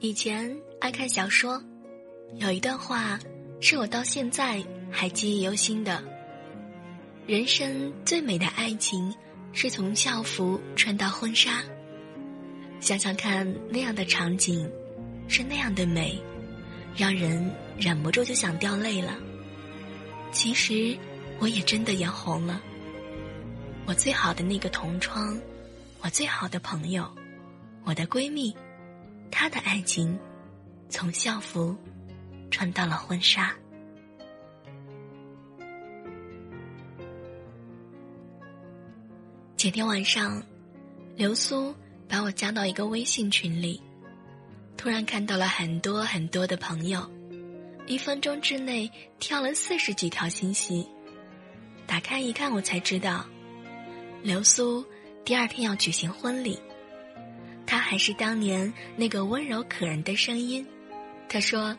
以前爱看小说，有一段话是我到现在还记忆犹新的：人生最美的爱情是从校服穿到婚纱。想想看，那样的场景是那样的美，让人忍不住就想掉泪了。其实，我也真的眼红了。我最好的那个同窗，我最好的朋友，我的闺蜜。她的爱情，从校服穿到了婚纱。前天晚上，刘苏把我加到一个微信群里，突然看到了很多很多的朋友，一分钟之内跳了四十几条信息。打开一看，我才知道，刘苏第二天要举行婚礼。还是当年那个温柔可人的声音。他说：“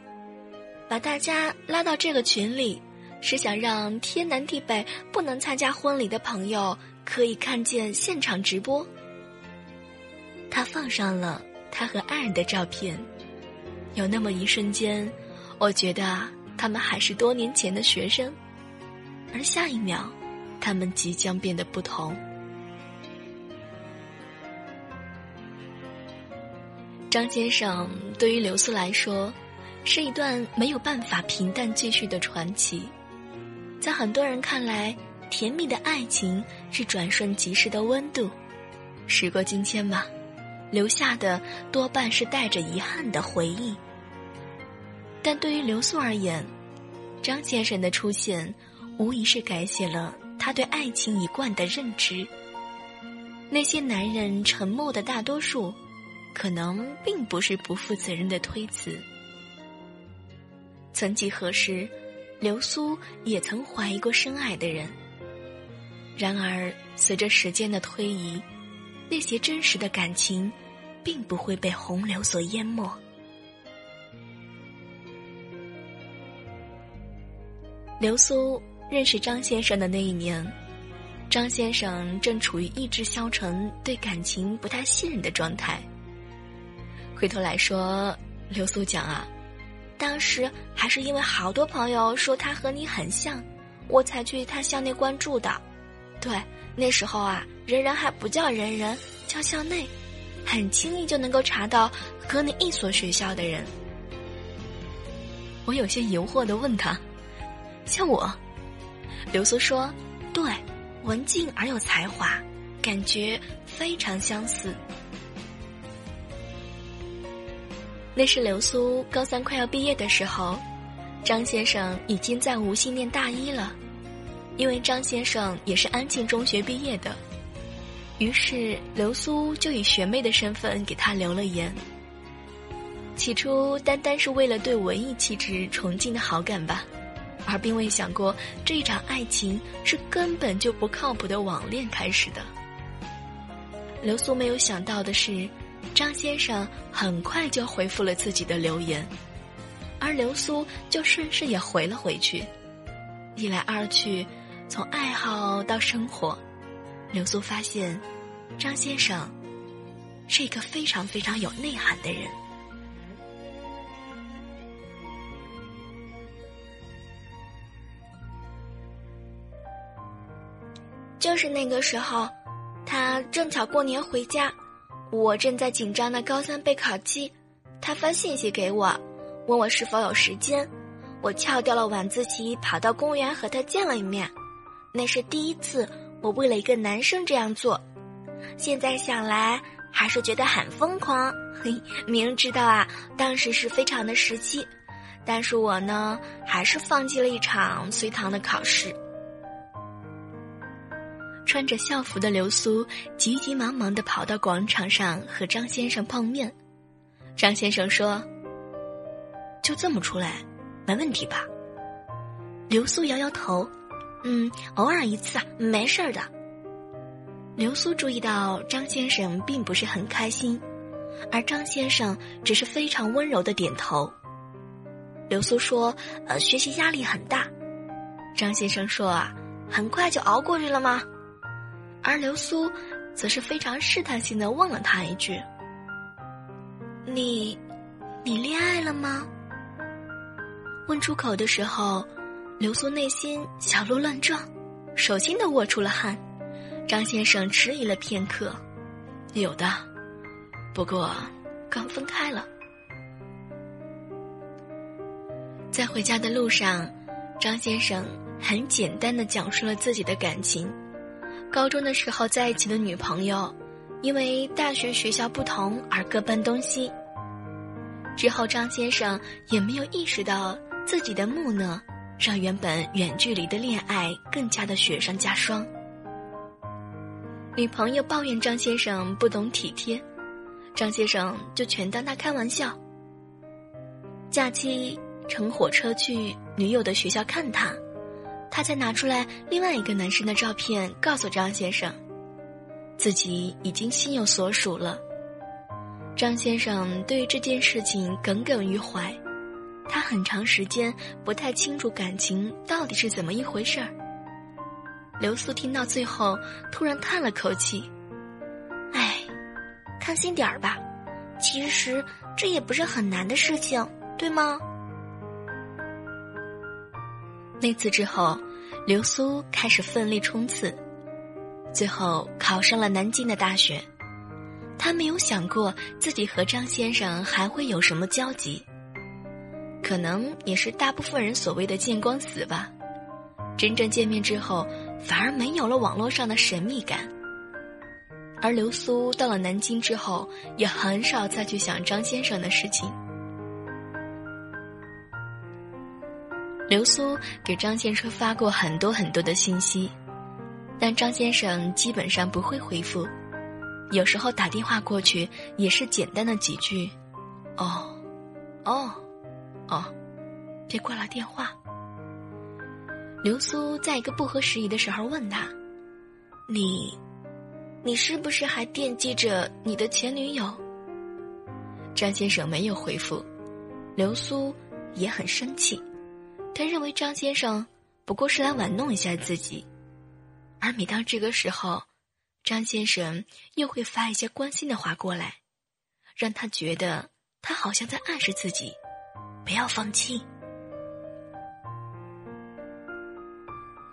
把大家拉到这个群里，是想让天南地北不能参加婚礼的朋友可以看见现场直播。”他放上了他和爱人的照片，有那么一瞬间，我觉得他们还是多年前的学生，而下一秒，他们即将变得不同。张先生对于刘苏来说，是一段没有办法平淡继续的传奇。在很多人看来，甜蜜的爱情是转瞬即逝的温度，时过境迁吧，留下的多半是带着遗憾的回忆。但对于刘苏而言，张先生的出现，无疑是改写了他对爱情一贯的认知。那些男人沉默的大多数。可能并不是不负责任的推辞。曾几何时，流苏也曾怀疑过深爱的人。然而，随着时间的推移，那些真实的感情，并不会被洪流所淹没。流苏认识张先生的那一年，张先生正处于意志消沉、对感情不太信任的状态。回头来说，刘苏讲啊，当时还是因为好多朋友说他和你很像，我才去他校内关注的。对，那时候啊，人人还不叫人人，叫校内，很轻易就能够查到和你一所学校的人。我有些疑惑的问他：“像我？”刘苏说：“对，文静而有才华，感觉非常相似。”那是刘苏高三快要毕业的时候，张先生已经在无锡念大一了。因为张先生也是安庆中学毕业的，于是刘苏就以学妹的身份给他留了言。起初单单是为了对文艺气质崇敬的好感吧，而并未想过这一场爱情是根本就不靠谱的网恋开始的。刘苏没有想到的是。张先生很快就回复了自己的留言，而刘苏就顺势也回了回去。一来二去，从爱好到生活，刘苏发现，张先生是一个非常非常有内涵的人。就是那个时候，他正巧过年回家。我正在紧张的高三备考期，他发信息给我，问我是否有时间。我翘掉了晚自习，跑到公园和他见了一面。那是第一次我为了一个男生这样做，现在想来还是觉得很疯狂。嘿，明知道啊，当时是非常的时期，但是我呢，还是放弃了一场随堂的考试。穿着校服的刘苏急急忙忙的跑到广场上和张先生碰面。张先生说：“就这么出来，没问题吧？”刘苏摇摇头：“嗯，偶尔一次啊，没事儿的。”刘苏注意到张先生并不是很开心，而张先生只是非常温柔的点头。刘苏说：“呃，学习压力很大。”张先生说：“啊，很快就熬过去了吗？”而刘苏，则是非常试探性的问了他一句：“你，你恋爱了吗？问出口的时候，流苏内心小鹿乱撞，手心都握出了汗。张先生迟疑了片刻，有的，不过刚分开了。在回家的路上，张先生很简单的讲述了自己的感情。高中的时候在一起的女朋友，因为大学学校不同而各奔东西。之后，张先生也没有意识到自己的木讷，让原本远距离的恋爱更加的雪上加霜。女朋友抱怨张先生不懂体贴，张先生就全当他开玩笑。假期。乘火车去女友的学校看他，他才拿出来另外一个男生的照片，告诉张先生，自己已经心有所属了。张先生对于这件事情耿耿于怀，他很长时间不太清楚感情到底是怎么一回事儿。刘苏听到最后，突然叹了口气：“哎，开心点儿吧，其实这也不是很难的事情，对吗？”那次之后，刘苏开始奋力冲刺，最后考上了南京的大学。他没有想过自己和张先生还会有什么交集，可能也是大部分人所谓的见光死吧。真正见面之后，反而没有了网络上的神秘感。而刘苏到了南京之后，也很少再去想张先生的事情。刘苏给张先生发过很多很多的信息，但张先生基本上不会回复，有时候打电话过去也是简单的几句：“哦，哦，哦，别挂了电话。”刘苏在一个不合时宜的时候问他：“你，你是不是还惦记着你的前女友？”张先生没有回复，刘苏也很生气。他认为张先生不过是来玩弄一下自己，而每当这个时候，张先生又会发一些关心的话过来，让他觉得他好像在暗示自己不要放弃。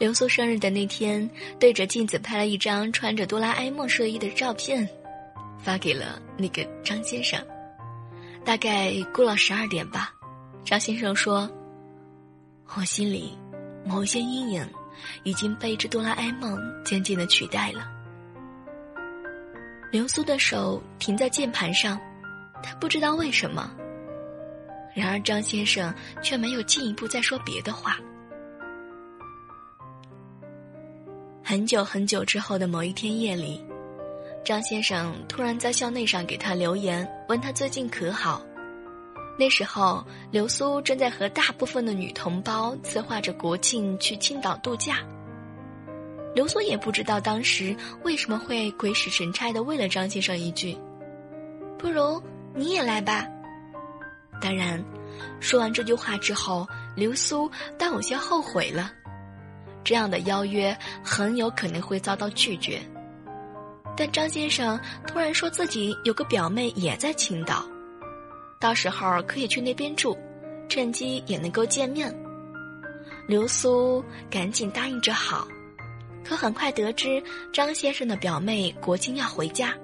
刘苏生日的那天，对着镜子拍了一张穿着哆啦 A 梦睡衣的照片，发给了那个张先生。大概过了十二点吧，张先生说。我心里，某些阴影，已经被这哆啦 A 梦渐渐的取代了。流苏的手停在键盘上，他不知道为什么。然而张先生却没有进一步再说别的话。很久很久之后的某一天夜里，张先生突然在校内上给他留言，问他最近可好。那时候，流苏正在和大部分的女同胞策划着国庆去青岛度假。流苏也不知道当时为什么会鬼使神差的问了张先生一句：“不如你也来吧。”当然，说完这句话之后，流苏倒有些后悔了。这样的邀约很有可能会遭到拒绝。但张先生突然说自己有个表妹也在青岛。到时候可以去那边住，趁机也能够见面。刘苏赶紧答应着好，可很快得知张先生的表妹国庆要回家。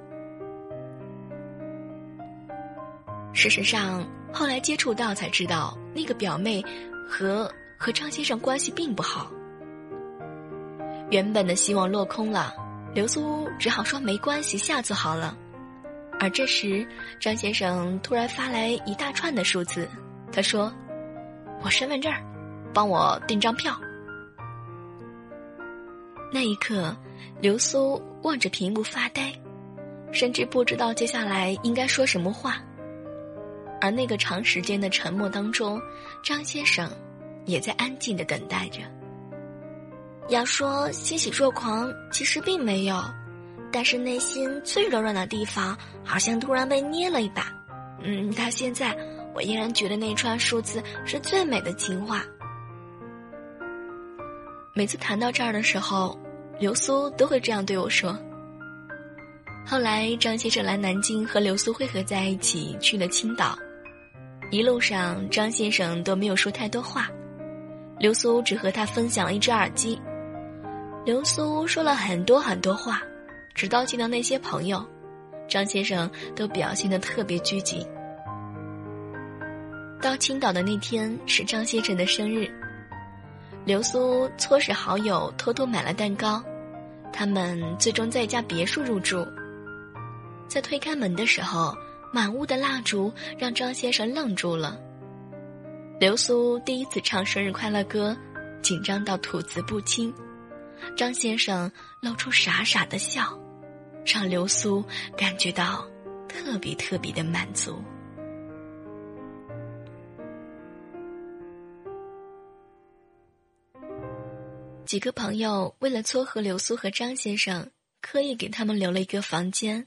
事实上，后来接触到才知道，那个表妹和和张先生关系并不好。原本的希望落空了，刘苏只好说没关系，下次好了。而这时，张先生突然发来一大串的数字，他说：“我身份证，帮我订张票。”那一刻，刘苏望着屏幕发呆，甚至不知道接下来应该说什么话。而那个长时间的沉默当中，张先生也在安静的等待着。要说欣喜若狂，其实并没有。但是内心最柔软的地方，好像突然被捏了一把。嗯，到现在我依然觉得那串数字是最美的情话。每次谈到这儿的时候，流苏都会这样对我说：“后来，张先生来南京和刘苏会合在一起，去了青岛。一路上，张先生都没有说太多话，刘苏只和他分享了一只耳机。刘苏说了很多很多话，直到见到那些朋友，张先生都表现得特别拘谨。到青岛的那天是张先生的生日，刘苏唆使好友偷偷买了蛋糕，他们最终在一家别墅入住。在推开门的时候，满屋的蜡烛让张先生愣住了。刘苏第一次唱生日快乐歌，紧张到吐字不清。张先生露出傻傻的笑，让刘苏感觉到特别特别的满足。几个朋友为了撮合刘苏和张先生，刻意给他们留了一个房间。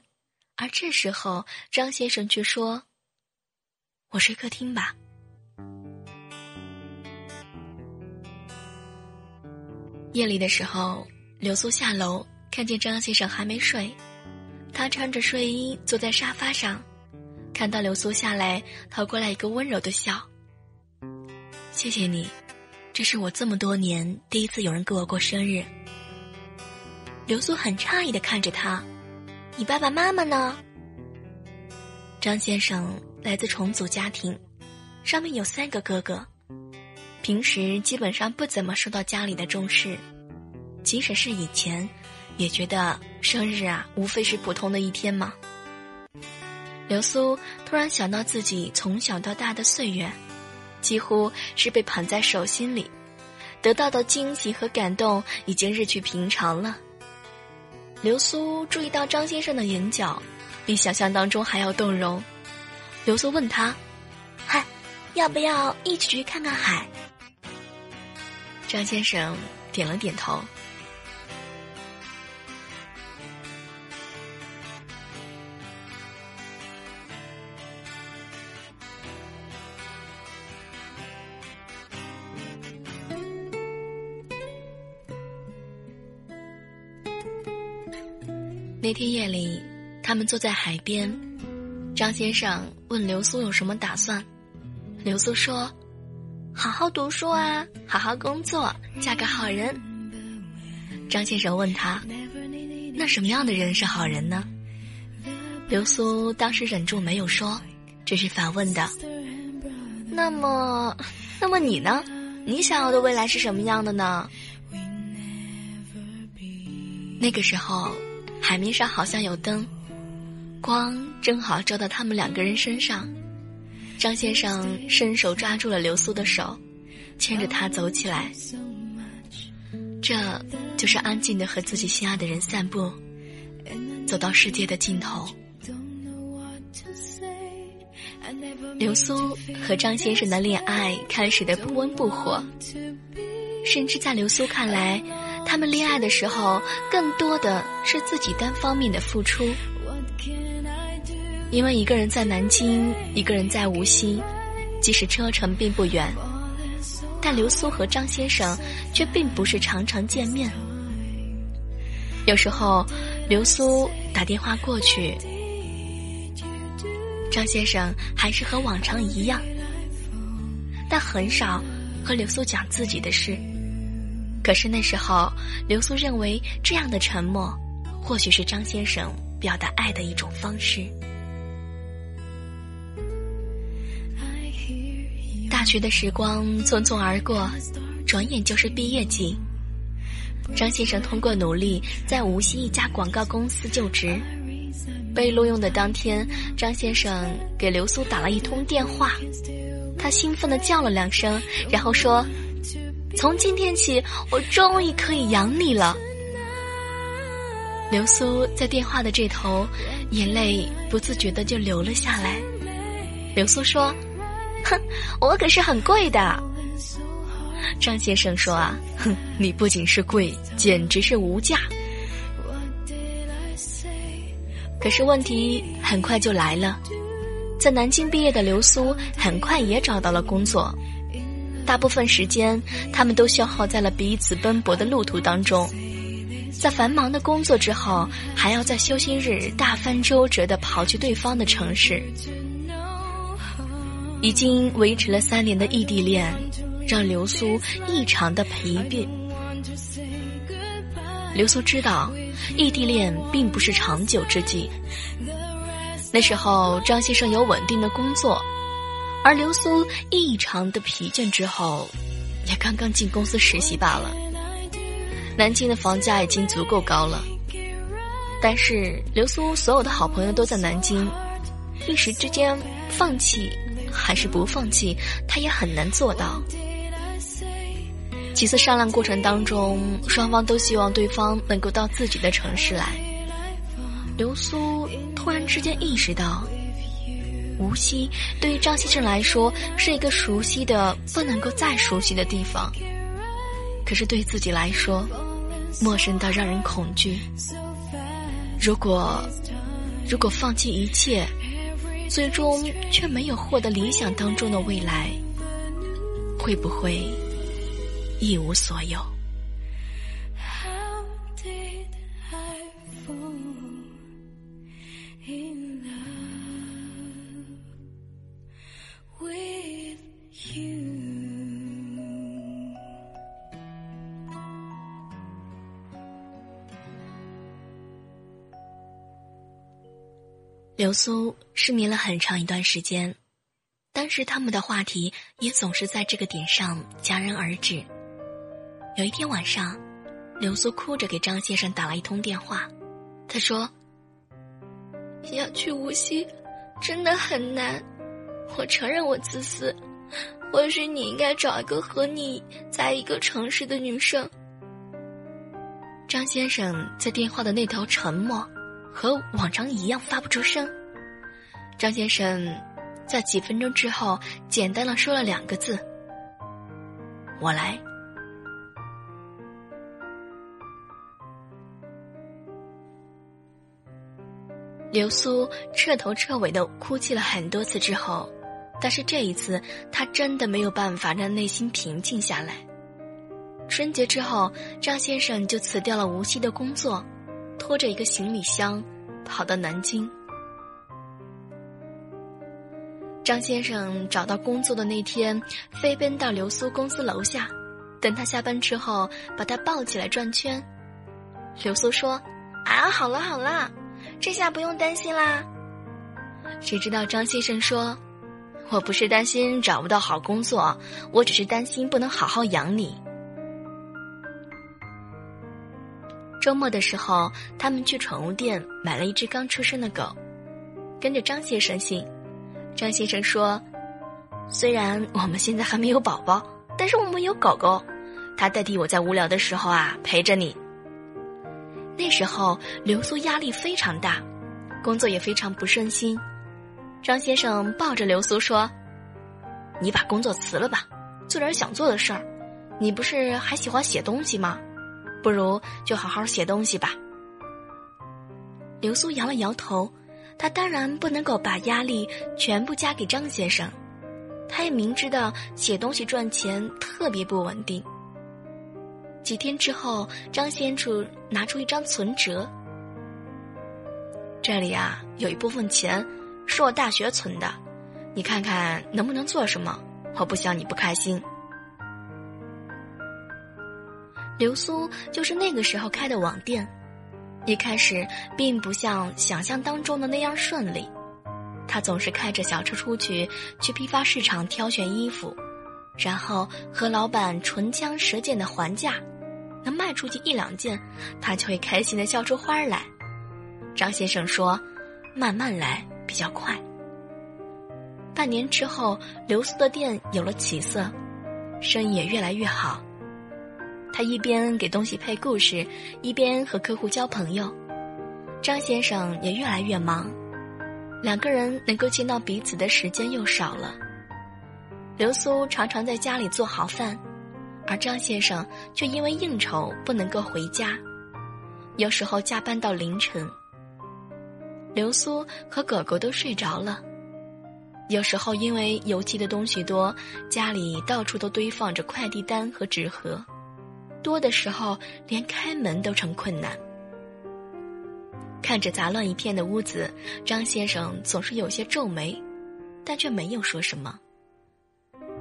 而这时候，张先生却说：“我睡客厅吧。”夜里的时候，刘苏下楼看见张先生还没睡，他穿着睡衣坐在沙发上，看到刘苏下来，投过来一个温柔的笑：“谢谢你，这是我这么多年第一次有人给我过生日。”刘苏很诧异的看着他。你爸爸妈妈呢？张先生来自重组家庭，上面有三个哥哥，平时基本上不怎么受到家里的重视，即使是以前，也觉得生日啊无非是普通的一天嘛。刘苏突然想到自己从小到大的岁月，几乎是被捧在手心里，得到的惊喜和感动已经日趋平常了。刘苏注意到张先生的眼角，比想象当中还要动容。刘苏问他：“嗨，要不要一起去看看海？”张先生点了点头。那天夜里，他们坐在海边，张先生问刘苏有什么打算，刘苏说：“好好读书啊，好好工作，嫁个好人。”张先生问他：“那什么样的人是好人呢？”刘苏当时忍住没有说，只是反问的：“那么，那么你呢？你想要的未来是什么样的呢？”那个时候。海面上好像有灯，光正好照到他们两个人身上。张先生伸手抓住了刘苏的手，牵着她走起来。这就是安静的和自己心爱的人散步，走到世界的尽头。刘苏和张先生的恋爱开始的不温不火，甚至在刘苏看来。他们恋爱的时候，更多的是自己单方面的付出。因为一个人在南京，一个人在无锡，即使车程并不远，但刘苏和张先生却并不是常常见面。有时候，刘苏打电话过去，张先生还是和往常一样，但很少和刘苏讲自己的事。可是那时候，刘苏认为这样的沉默，或许是张先生表达爱的一种方式。大学的时光匆匆而过，转眼就是毕业季。张先生通过努力，在无锡一家广告公司就职。被录用的当天，张先生给刘苏打了一通电话，他兴奋的叫了两声，然后说。从今天起，我终于可以养你了。刘苏在电话的这头，眼泪不自觉的就流了下来。刘苏说：“哼，我可是很贵的。”张先生说：“啊，哼，你不仅是贵，简直是无价。”可是问题很快就来了，在南京毕业的刘苏很快也找到了工作。大部分时间，他们都消耗在了彼此奔波的路途当中。在繁忙的工作之后，还要在休息日大翻周折的跑去对方的城市。已经维持了三年的异地恋，让流苏异常的疲惫。流苏知道，异地恋并不是长久之计。那时候，张先生有稳定的工作，而流苏异常的疲倦之后，也刚刚进公司实习罢了。南京的房价已经足够高了，但是流苏所有的好朋友都在南京，一时之间放弃还是不放弃，他也很难做到。几次商量过程当中，双方都希望对方能够到自己的城市来。流苏突然之间意识到，无锡对于张先生来说是一个熟悉的不能够再熟悉的地方，可是对自己来说，陌生到让人恐惧。如果如果放弃一切，最终却没有获得理想当中的未来，会不会一无所有？流苏失眠了很长一段时间，但是他们的话题也总是在这个点上戛然而止。有一天晚上，流苏哭着给张先生打了一通电话，他说：“要去无锡，真的很难。我承认我自私，或许你应该找一个和你在一个城市的女生。”张先生在电话的那头沉默。和往常一样发不出声。张先生在几分钟之后简单的说了两个字：“我来。”刘苏彻头彻尾的哭泣了很多次之后，但是这一次他真的没有办法让内心平静下来。春节之后，张先生就辞掉了无锡的工作。拖着一个行李箱，跑到南京。张先生找到工作的那天，飞奔到流苏公司楼下，等他下班之后，把他抱起来转圈。流苏说：“啊，好了好了，这下不用担心啦。”谁知道张先生说：“我不是担心找不到好工作，我只是担心不能好好养你。”周末的时候，他们去宠物店买了一只刚出生的狗，跟着张先生姓。张先生说：“虽然我们现在还没有宝宝，但是我们有狗狗，它代替我在无聊的时候啊陪着你。”那时候流苏压力非常大，工作也非常不顺心。张先生抱着流苏说：“你把工作辞了吧，做点想做的事儿。你不是还喜欢写东西吗？”不如就好好写东西吧。刘苏摇了摇头，他当然不能够把压力全部加给张先生，他也明知道写东西赚钱特别不稳定。几天之后，张先生拿出一张存折，这里啊有一部分钱是我大学存的，你看看能不能做什么？我不想你不开心。流苏就是那个时候开的网店，一开始并不像想象当中的那样顺利。他总是开着小车出去，去批发市场挑选衣服，然后和老板唇枪舌剑的还价，能卖出去一两件，他就会开心的笑出花来。张先生说：“慢慢来比较快。”半年之后，流苏的店有了起色，生意也越来越好。他一边给东西配故事，一边和客户交朋友。张先生也越来越忙，两个人能够见到彼此的时间又少了。刘苏常常在家里做好饭，而张先生却因为应酬不能够回家，有时候加班到凌晨。刘苏和狗狗都睡着了，有时候因为邮寄的东西多，家里到处都堆放着快递单和纸盒。多的时候，连开门都成困难。看着杂乱一片的屋子，张先生总是有些皱眉，但却没有说什么。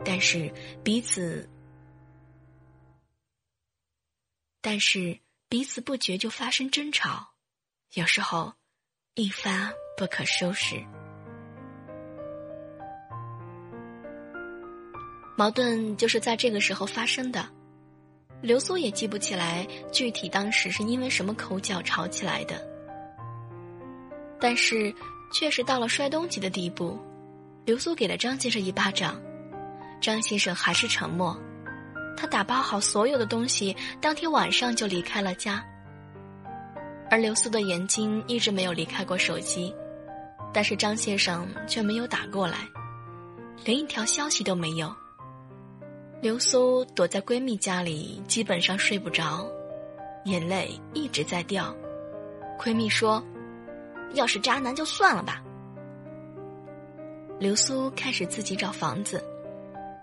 但是彼此，但是彼此不觉就发生争吵，有时候一发不可收拾。矛盾就是在这个时候发生的。刘苏也记不起来具体当时是因为什么口角吵起来的，但是确实到了摔东西的地步。刘苏给了张先生一巴掌，张先生还是沉默。他打包好所有的东西，当天晚上就离开了家。而刘苏的眼睛一直没有离开过手机，但是张先生却没有打过来，连一条消息都没有。刘苏躲在闺蜜家里，基本上睡不着，眼泪一直在掉。闺蜜说：“要是渣男就算了吧。”刘苏开始自己找房子，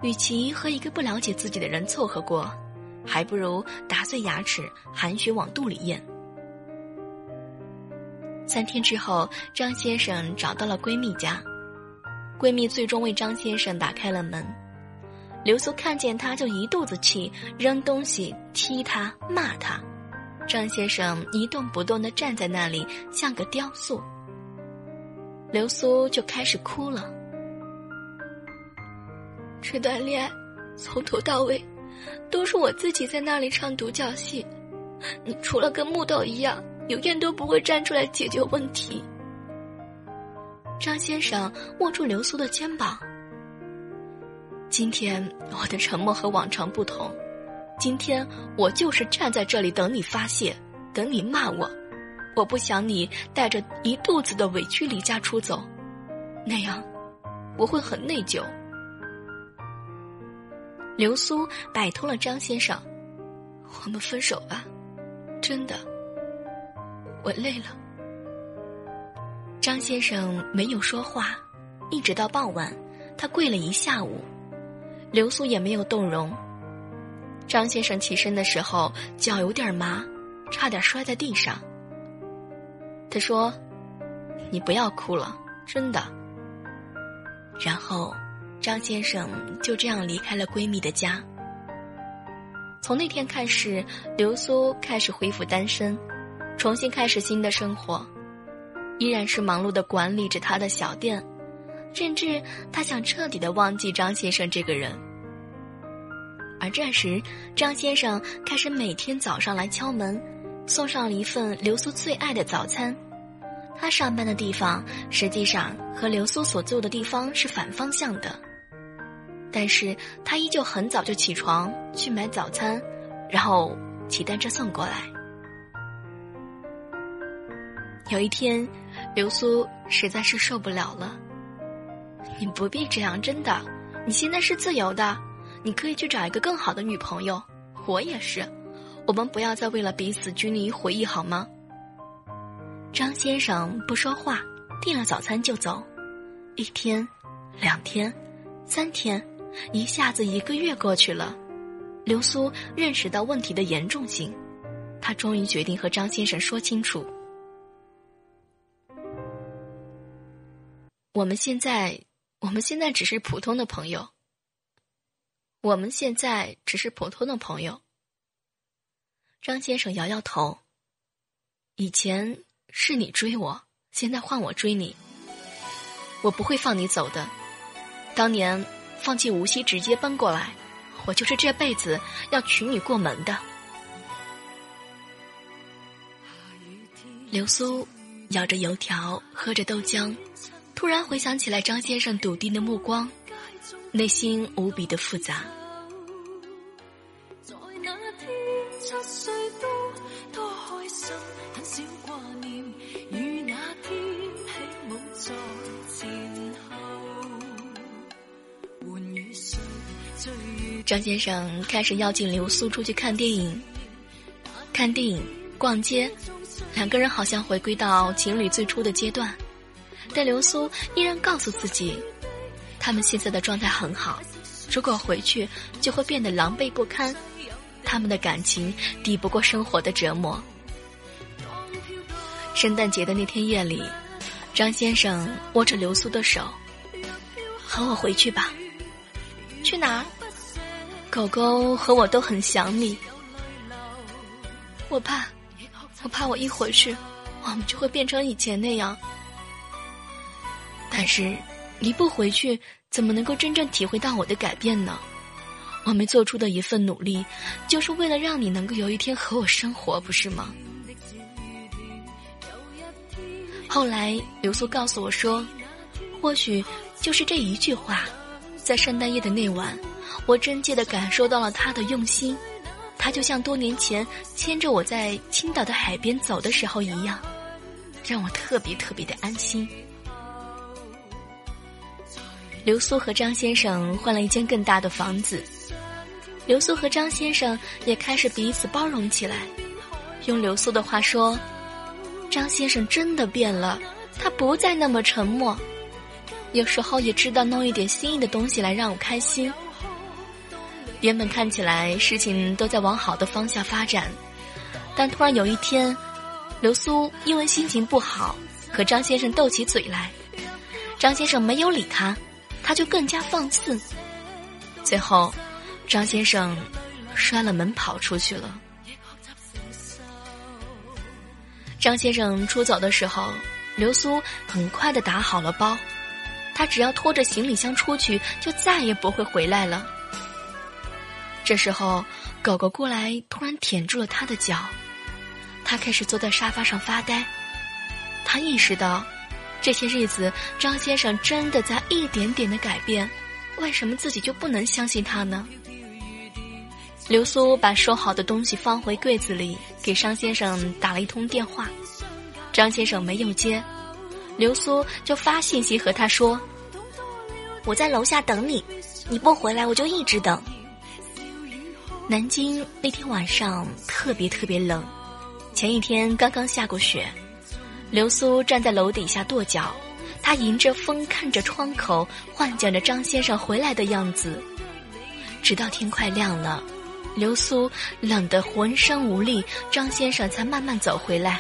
与其和一个不了解自己的人凑合过，还不如打碎牙齿含血往肚里咽。三天之后，张先生找到了闺蜜家，闺蜜最终为张先生打开了门。刘苏看见他就一肚子气，扔东西、踢他、骂他。张先生一动不动地站在那里，像个雕塑。刘苏就开始哭了。这段恋爱从头到尾都是我自己在那里唱独角戏，你除了跟木头一样，永远都不会站出来解决问题。张先生握住刘苏的肩膀。今天我的沉默和往常不同，今天我就是站在这里等你发泄，等你骂我，我不想你带着一肚子的委屈离家出走，那样我会很内疚。刘苏摆脱了张先生，我们分手吧，真的，我累了。张先生没有说话，一直到傍晚，他跪了一下午。刘苏也没有动容。张先生起身的时候脚有点麻，差点摔在地上。他说：“你不要哭了，真的。”然后，张先生就这样离开了闺蜜的家。从那天开始，刘苏开始恢复单身，重新开始新的生活，依然是忙碌的管理着他的小店。甚至他想彻底的忘记张先生这个人，而这时，张先生开始每天早上来敲门，送上了一份刘苏最爱的早餐。他上班的地方实际上和刘苏所住的地方是反方向的，但是他依旧很早就起床去买早餐，然后骑单车送过来。有一天，刘苏实在是受不了了。你不必这样，真的。你现在是自由的，你可以去找一个更好的女朋友。我也是，我们不要再为了彼此拘泥于回忆，好吗？张先生不说话，订了早餐就走。一天，两天，三天，一下子一个月过去了。刘苏认识到问题的严重性，他终于决定和张先生说清楚。我们现在。我们现在只是普通的朋友。我们现在只是普通的朋友。张先生摇摇头。以前是你追我，现在换我追你。我不会放你走的。当年放弃无锡直接奔过来，我就是这辈子要娶你过门的。刘苏咬着油条，喝着豆浆。突然回想起来张先生笃定的目光，内心无比的复杂。张先生开始邀请刘苏出去看电影，看电影、逛街，两个人好像回归到情侣最初的阶段。但流苏依然告诉自己，他们现在的状态很好，如果回去就会变得狼狈不堪。他们的感情抵不过生活的折磨。圣诞节的那天夜里，张先生握着流苏的手，和我回去吧。去哪儿？狗狗和我都很想你。我怕，我怕我一回去，我们就会变成以前那样。但是，你不回去，怎么能够真正体会到我的改变呢？我们做出的一份努力，就是为了让你能够有一天和我生活，不是吗？后来，刘苏告诉我说：“或许就是这一句话，在圣诞夜的那晚，我真切的感受到了他的用心。他就像多年前牵着我在青岛的海边走的时候一样，让我特别特别的安心。”刘苏和张先生换了一间更大的房子，刘苏和张先生也开始彼此包容起来。用刘苏的话说。张先生真的变了，他不再那么沉默，有时候也知道弄一点心意的东西来让我开心。原本看起来事情都在往好的方向发展，但突然有一天，刘苏因为心情不好和张先生斗起嘴来，张先生没有理他，他就更加放肆。最后，张先生摔了门跑出去了。张先生出走的时候，刘苏很快的打好了包，他只要拖着行李箱出去，就再也不会回来了。这时候，狗狗过来，突然舔住了他的脚，他开始坐在沙发上发呆。他意识到，这些日子张先生真的在一点点的改变，为什么自己就不能相信他呢？刘苏把收好的东西放回柜子里，给张先生打了一通电话。张先生没有接，刘苏就发信息和他说：“我在楼下等你，你不回来我就一直等。”南京那天晚上特别特别冷，前一天刚刚下过雪。刘苏站在楼底下跺脚，他迎着风看着窗口，幻想着张先生回来的样子，直到天快亮了。刘苏冷得浑身无力，张先生才慢慢走回来。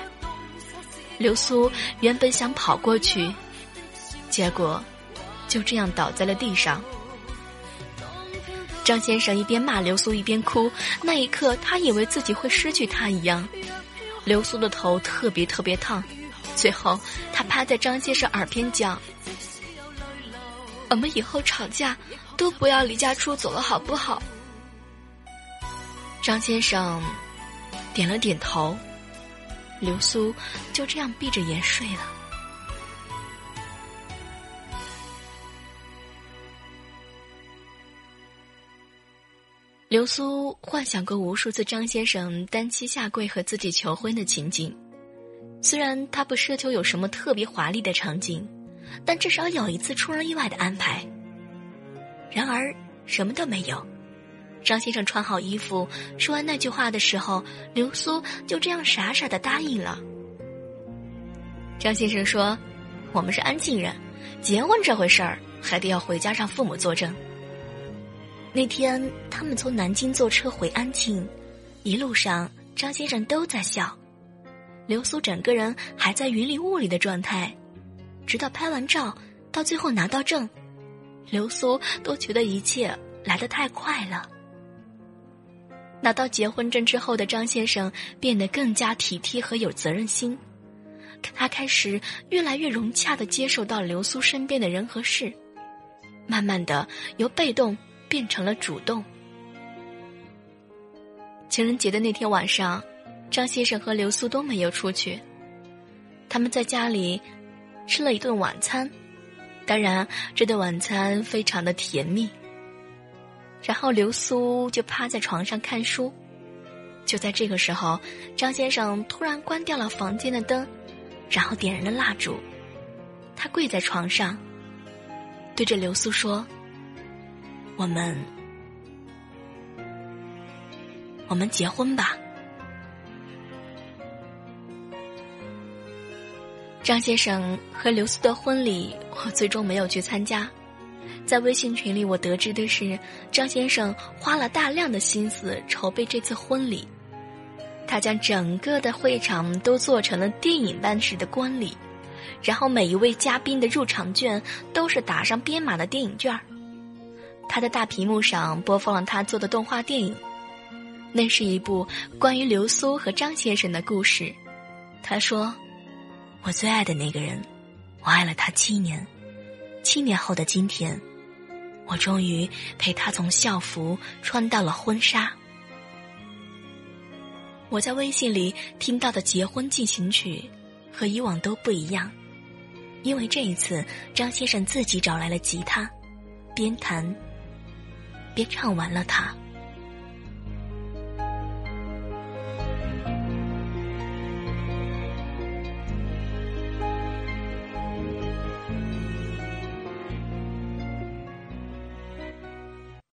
刘苏原本想跑过去，结果就这样倒在了地上。张先生一边骂刘苏一边哭，那一刻他以为自己会失去他一样。刘苏的头特别特别烫，最后他趴在张先生耳边讲：“我们以后吵架都不要离家出走了，好不好？”张先生点了点头，刘苏就这样闭着眼睡了。刘苏幻想过无数次张先生单膝下跪和自己求婚的情景，虽然他不奢求有什么特别华丽的场景，但至少有一次出人意外的安排。然而，什么都没有。张先生穿好衣服，说完那句话的时候，刘苏就这样傻傻的答应了。张先生说：“我们是安庆人，结婚这回事儿还得要回家让父母作证。”那天他们从南京坐车回安庆，一路上张先生都在笑，刘苏整个人还在云里雾里的状态，直到拍完照，到最后拿到证，刘苏都觉得一切来得太快了。拿到结婚证之后的张先生变得更加体贴和有责任心，他开始越来越融洽的接受到刘苏身边的人和事，慢慢的由被动变成了主动。情人节的那天晚上，张先生和刘苏都没有出去，他们在家里吃了一顿晚餐，当然这顿晚餐非常的甜蜜。然后刘苏就趴在床上看书，就在这个时候，张先生突然关掉了房间的灯，然后点燃了蜡烛。他跪在床上，对着刘苏说：“我们，我们结婚吧。”张先生和刘苏的婚礼，我最终没有去参加。在微信群里，我得知的是张先生花了大量的心思筹备这次婚礼。他将整个的会场都做成了电影般式的观礼，然后每一位嘉宾的入场券都是打上编码的电影券儿。他的大屏幕上播放了他做的动画电影，那是一部关于刘苏和张先生的故事。他说：“我最爱的那个人，我爱了他七年，七年后的今天，我终于陪他从校服穿到了婚纱。”我在微信里听到的结婚进行曲，和以往都不一样，因为这一次张先生自己找来了吉他，边弹边唱完了它。